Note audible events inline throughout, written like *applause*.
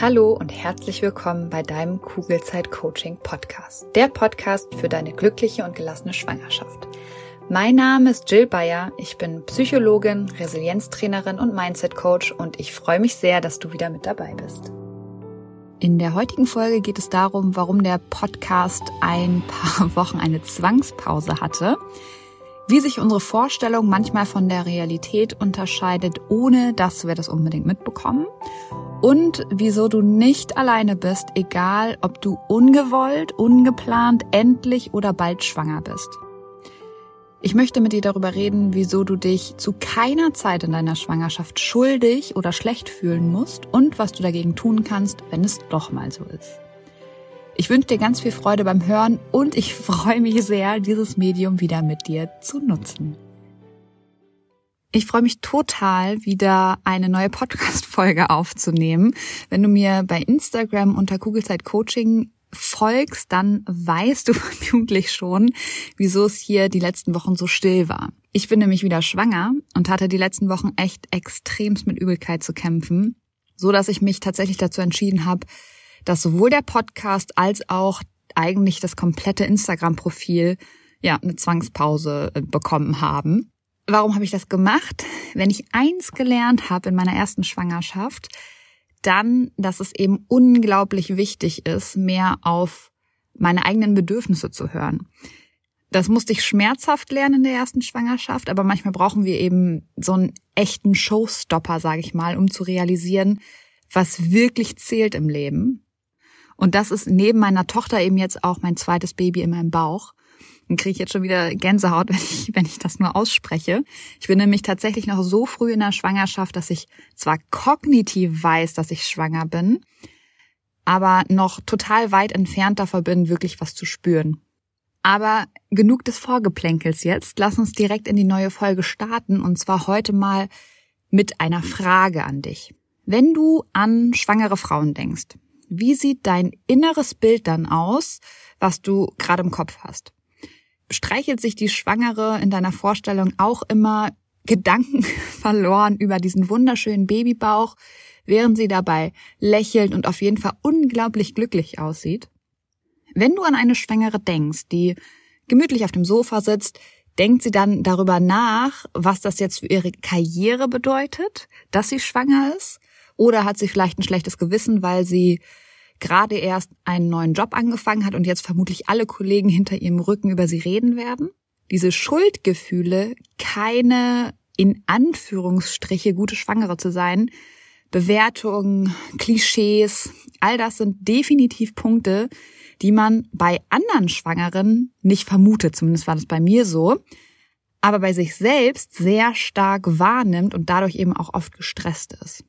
Hallo und herzlich willkommen bei deinem Kugelzeit Coaching Podcast. Der Podcast für deine glückliche und gelassene Schwangerschaft. Mein Name ist Jill Bayer. Ich bin Psychologin, Resilienztrainerin und Mindset Coach und ich freue mich sehr, dass du wieder mit dabei bist. In der heutigen Folge geht es darum, warum der Podcast ein paar *laughs* Wochen eine Zwangspause hatte, wie sich unsere Vorstellung manchmal von der Realität unterscheidet, ohne dass wir das unbedingt mitbekommen und wieso du nicht alleine bist, egal ob du ungewollt, ungeplant, endlich oder bald schwanger bist. Ich möchte mit dir darüber reden, wieso du dich zu keiner Zeit in deiner Schwangerschaft schuldig oder schlecht fühlen musst und was du dagegen tun kannst, wenn es doch mal so ist. Ich wünsche dir ganz viel Freude beim Hören und ich *laughs* freue mich sehr, dieses Medium wieder mit dir zu nutzen. Ich freue mich total, wieder eine neue Podcast-Folge aufzunehmen. Wenn du mir bei Instagram unter Kugelzeit Coaching folgst, dann weißt du *laughs* vermutlich schon, wieso es hier die letzten Wochen so still war. Ich bin nämlich wieder schwanger und hatte die letzten Wochen echt extremst mit Übelkeit zu kämpfen, so dass ich mich tatsächlich dazu entschieden habe, dass sowohl der Podcast als auch eigentlich das komplette Instagram-Profil ja eine Zwangspause äh, bekommen haben. Warum habe ich das gemacht? Wenn ich eins gelernt habe in meiner ersten Schwangerschaft, dann, dass es eben unglaublich wichtig ist, mehr auf meine eigenen Bedürfnisse zu hören. Das musste ich schmerzhaft lernen in der ersten Schwangerschaft, aber manchmal brauchen wir eben so einen echten Showstopper, sage ich mal, um zu realisieren, was wirklich zählt im Leben. Und das ist neben meiner Tochter eben jetzt auch mein zweites Baby in meinem Bauch. Dann kriege ich jetzt schon wieder Gänsehaut, *laughs* wenn ich, wenn ich das nur ausspreche. Ich bin nämlich tatsächlich noch so früh in der Schwangerschaft, dass ich zwar kognitiv weiß, dass ich schwanger bin, aber noch total weit entfernt davon bin, wirklich was zu spüren. Aber genug des Vorgeplänkels jetzt. Lass uns direkt in die neue Folge starten und zwar heute mal mit einer Frage an dich. Wenn du an schwangere Frauen denkst, wie sieht dein inneres Bild dann aus, was du gerade im Kopf hast? Streichelt sich die Schwangere in deiner Vorstellung auch immer Gedanken *laughs* verloren über diesen wunderschönen Babybauch, während sie dabei lächelt und auf jeden Fall unglaublich glücklich aussieht. Wenn du an eine Schwangere denkst, die gemütlich auf dem Sofa sitzt, denkt sie dann darüber nach, was das jetzt für ihre Karriere bedeutet, dass sie schwanger ist? Oder hat sie vielleicht ein schlechtes Gewissen, weil sie gerade erst einen neuen Job angefangen hat und jetzt vermutlich alle Kollegen hinter ihrem Rücken über sie reden werden. Diese Schuldgefühle, keine in Anführungsstriche gute Schwangere zu sein, Bewertungen, Klischees, all das sind definitiv Punkte, die man bei anderen Schwangeren nicht vermutet, zumindest war das bei mir so, aber bei sich selbst sehr stark wahrnimmt und dadurch eben auch oft gestresst ist.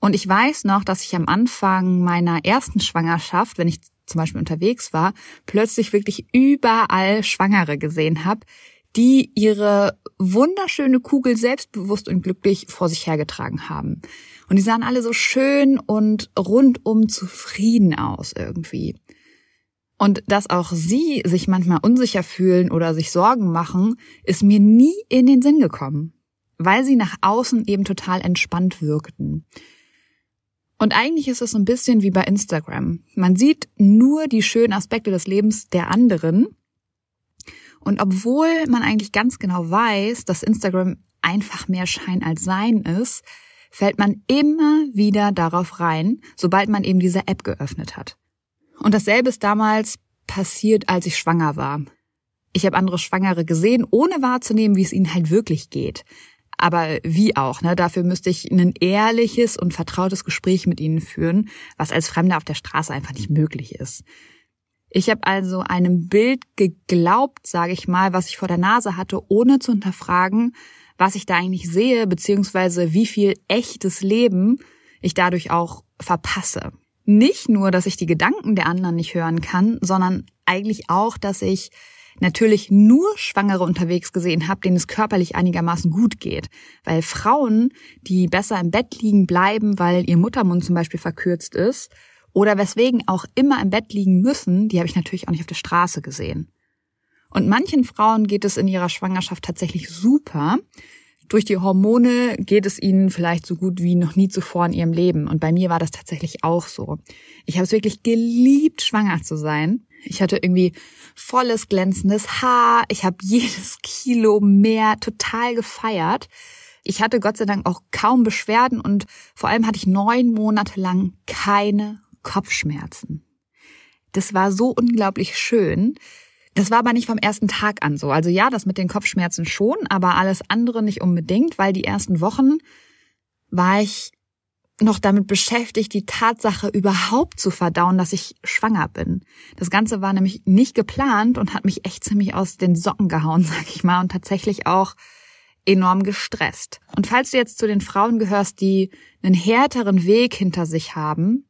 Und ich weiß noch, dass ich am Anfang meiner ersten Schwangerschaft, wenn ich zum Beispiel unterwegs war, plötzlich wirklich überall Schwangere gesehen habe, die ihre wunderschöne Kugel selbstbewusst und glücklich vor sich hergetragen haben. Und die sahen alle so schön und rundum zufrieden aus irgendwie. Und dass auch sie sich manchmal unsicher fühlen oder sich Sorgen machen, ist mir nie in den Sinn gekommen, weil sie nach außen eben total entspannt wirkten. Und eigentlich ist es so ein bisschen wie bei Instagram. Man sieht nur die schönen Aspekte des Lebens der anderen. Und obwohl man eigentlich ganz genau weiß, dass Instagram einfach mehr Schein als Sein ist, fällt man immer wieder darauf rein, sobald man eben diese App geöffnet hat. Und dasselbe ist damals passiert, als ich schwanger war. Ich habe andere Schwangere gesehen, ohne wahrzunehmen, wie es ihnen halt wirklich geht. Aber wie auch, ne? Dafür müsste ich ein ehrliches und vertrautes Gespräch mit ihnen führen, was als Fremder auf der Straße einfach nicht möglich ist. Ich habe also einem Bild geglaubt, sage ich mal, was ich vor der Nase hatte, ohne zu hinterfragen, was ich da eigentlich sehe, beziehungsweise wie viel echtes Leben ich dadurch auch verpasse. Nicht nur, dass ich die Gedanken der anderen nicht hören kann, sondern eigentlich auch, dass ich natürlich nur Schwangere unterwegs gesehen habe, denen es körperlich einigermaßen gut geht. Weil Frauen, die besser im Bett liegen bleiben, weil ihr Muttermund zum Beispiel verkürzt ist, oder weswegen auch immer im Bett liegen müssen, die habe ich natürlich auch nicht auf der Straße gesehen. Und manchen Frauen geht es in ihrer Schwangerschaft tatsächlich super. durch die Hormone geht es ihnen vielleicht so gut wie noch nie zuvor in ihrem Leben. Und bei mir war das tatsächlich auch so. Ich habe es wirklich geliebt, schwanger zu sein. Ich hatte irgendwie volles glänzendes Haar. Ich habe *laughs* jedes Kilo mehr total gefeiert. Ich hatte Gott sei Dank auch kaum Beschwerden und vor allem hatte ich neun Monate lang keine Kopfschmerzen. Das war so unglaublich schön. Das war aber nicht vom ersten Tag an so. Also ja, das mit den Kopfschmerzen schon, aber alles andere nicht unbedingt, weil die ersten Wochen war ich noch damit beschäftigt, die Tatsache überhaupt zu verdauen, dass ich schwanger bin. Das Ganze war nämlich nicht geplant und hat mich echt ziemlich aus den Socken gehauen, *laughs* sag ich mal, und tatsächlich auch enorm gestresst. Und falls du jetzt zu den Frauen gehörst, die einen härteren Weg hinter sich haben,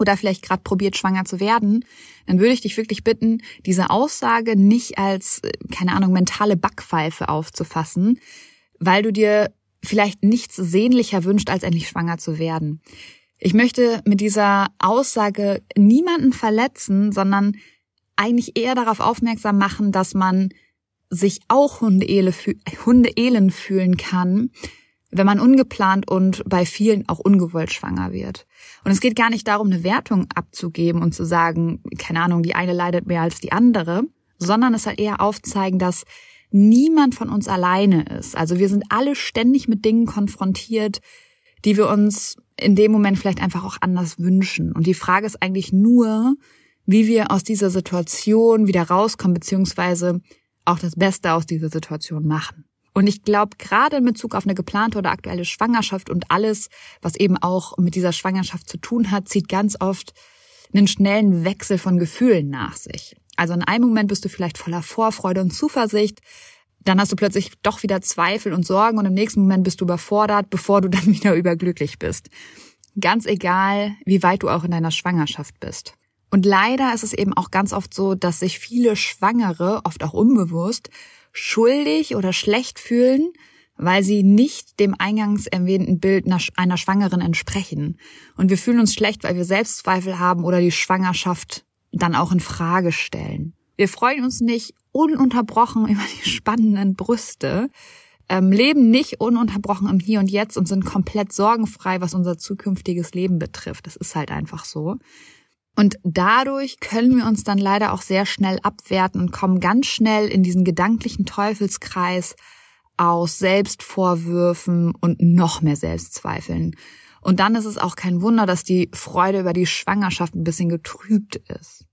oder vielleicht gerade probiert, schwanger zu werden, dann würde ich dich wirklich bitten, diese Aussage nicht als, äh, keine Ahnung, mentale Backpfeife aufzufassen, weil du dir vielleicht nichts sehnlicher wünscht, als endlich schwanger zu werden. Ich möchte mit dieser Aussage niemanden verletzen, sondern eigentlich eher darauf aufmerksam machen, dass man sich auch Hundeelen fühlen kann, wenn man ungeplant und bei vielen auch ungewollt schwanger wird. Und es geht gar nicht darum, eine Wertung abzugeben und zu sagen, keine Ahnung, die eine leidet mehr als die andere, sondern es halt eher aufzeigen, dass niemand von uns alleine ist. Also wir sind alle ständig mit Dingen konfrontiert, die wir uns in dem Moment vielleicht einfach auch anders wünschen. Und die Frage ist eigentlich nur, wie wir aus dieser Situation wieder rauskommen, beziehungsweise auch das Beste aus dieser Situation machen. Und ich glaube, gerade in Bezug auf eine geplante oder aktuelle Schwangerschaft und alles, was eben auch mit dieser Schwangerschaft zu tun hat, zieht ganz oft einen schnellen Wechsel von Gefühlen nach sich. Also in einem Moment bist du vielleicht voller Vorfreude und Zuversicht, dann hast du plötzlich doch wieder Zweifel und Sorgen und im nächsten Moment bist du überfordert, bevor du *laughs* dann wieder überglücklich bist. Ganz egal, wie weit du auch in deiner Schwangerschaft bist. Und leider ist es eben auch ganz oft so, dass sich viele Schwangere, oft auch unbewusst, schuldig oder schlecht fühlen, weil sie nicht dem eingangs erwähnten Bild einer Schwangeren entsprechen. Und wir fühlen uns schlecht, weil wir Selbstzweifel haben oder die Schwangerschaft dann auch in Frage stellen. Wir freuen uns nicht ununterbrochen über die spannenden Brüste, ähm, leben nicht ununterbrochen im Hier und Jetzt und sind komplett sorgenfrei, was unser zukünftiges Leben betrifft. Das ist halt einfach so. Und dadurch können wir uns dann leider auch sehr schnell abwerten und kommen ganz schnell in diesen gedanklichen Teufelskreis aus Selbstvorwürfen und noch mehr Selbstzweifeln. Und dann ist es auch kein Wunder, dass die Freude über die Schwangerschaft ein bisschen getrübt ist.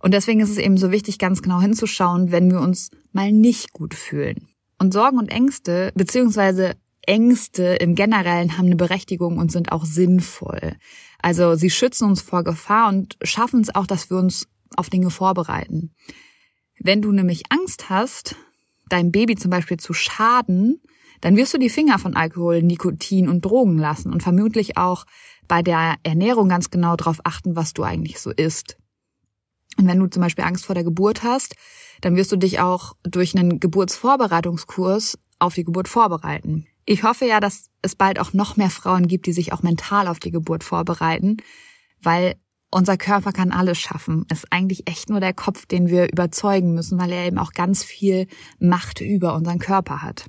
Und deswegen ist es eben so wichtig, ganz genau hinzuschauen, wenn wir uns mal nicht gut fühlen. Und Sorgen und Ängste, beziehungsweise Ängste im Generellen haben eine Berechtigung und sind auch sinnvoll. Also sie schützen uns vor Gefahr und schaffen es auch, dass wir uns auf Dinge vorbereiten. Wenn du nämlich Angst hast, deinem Baby zum Beispiel zu schaden, dann wirst du die Finger von Alkohol, Nikotin und Drogen lassen und vermutlich auch bei der Ernährung ganz genau darauf achten, was du eigentlich so isst. Und wenn du zum Beispiel Angst vor der Geburt hast, dann wirst du dich auch durch einen Geburtsvorbereitungskurs auf die Geburt vorbereiten. Ich hoffe ja, dass es bald auch noch mehr Frauen gibt, die sich auch mental auf die Geburt vorbereiten, weil unser Körper kann alles schaffen. Es ist eigentlich echt nur der Kopf, den wir überzeugen müssen, weil er eben auch ganz viel Macht über unseren Körper hat.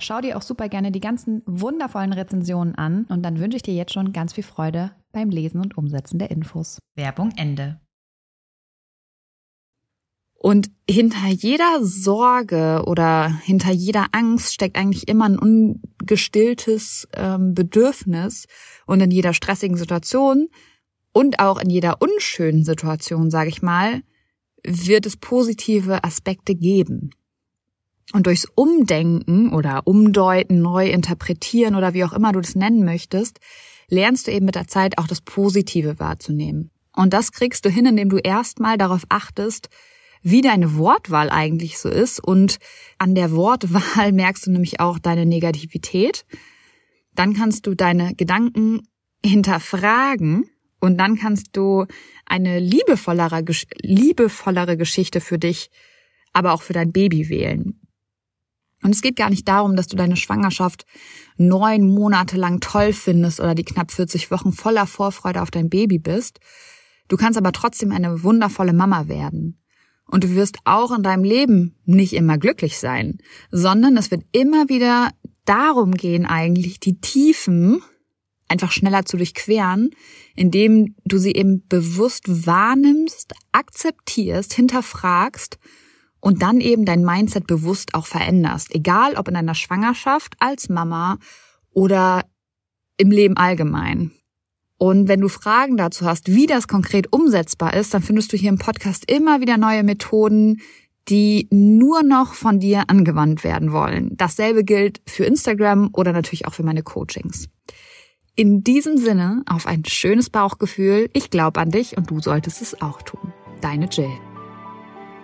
Schau dir auch super gerne die ganzen wundervollen Rezensionen an und dann wünsche ich dir jetzt schon ganz viel Freude beim Lesen und Umsetzen der Infos. Werbung Ende. Und hinter jeder Sorge oder hinter jeder Angst steckt eigentlich immer ein ungestilltes ähm, Bedürfnis. Und in jeder stressigen Situation und auch in jeder unschönen Situation, sage ich mal, wird es positive Aspekte geben. Und durchs Umdenken oder Umdeuten, neu interpretieren oder wie auch immer du das nennen möchtest, lernst du eben mit der Zeit auch das Positive wahrzunehmen. Und das kriegst du hin, indem du erstmal darauf achtest, wie deine Wortwahl eigentlich so ist. Und an der Wortwahl *laughs* merkst du nämlich auch deine Negativität. Dann kannst du deine Gedanken hinterfragen und dann kannst du eine liebevollere, liebevollere Geschichte für dich, aber auch für dein Baby wählen. Und es geht gar nicht darum, dass du deine Schwangerschaft neun Monate lang toll findest oder die knapp 40 Wochen voller Vorfreude auf dein Baby bist. Du kannst aber trotzdem eine wundervolle Mama werden. Und du wirst auch in deinem Leben nicht immer glücklich sein, sondern es wird immer wieder darum gehen, eigentlich die Tiefen einfach schneller zu durchqueren, indem du sie eben bewusst wahrnimmst, akzeptierst, hinterfragst und dann eben dein Mindset bewusst auch veränderst. Egal ob in deiner Schwangerschaft, als Mama oder im Leben allgemein. Und wenn du Fragen dazu hast, wie das konkret umsetzbar ist, dann findest du hier im Podcast immer wieder neue Methoden, die nur noch von dir angewandt werden wollen. Dasselbe gilt für Instagram oder natürlich auch für meine Coachings. In diesem Sinne auf ein schönes Bauchgefühl. Ich glaube an dich und du solltest es auch tun. Deine Jill.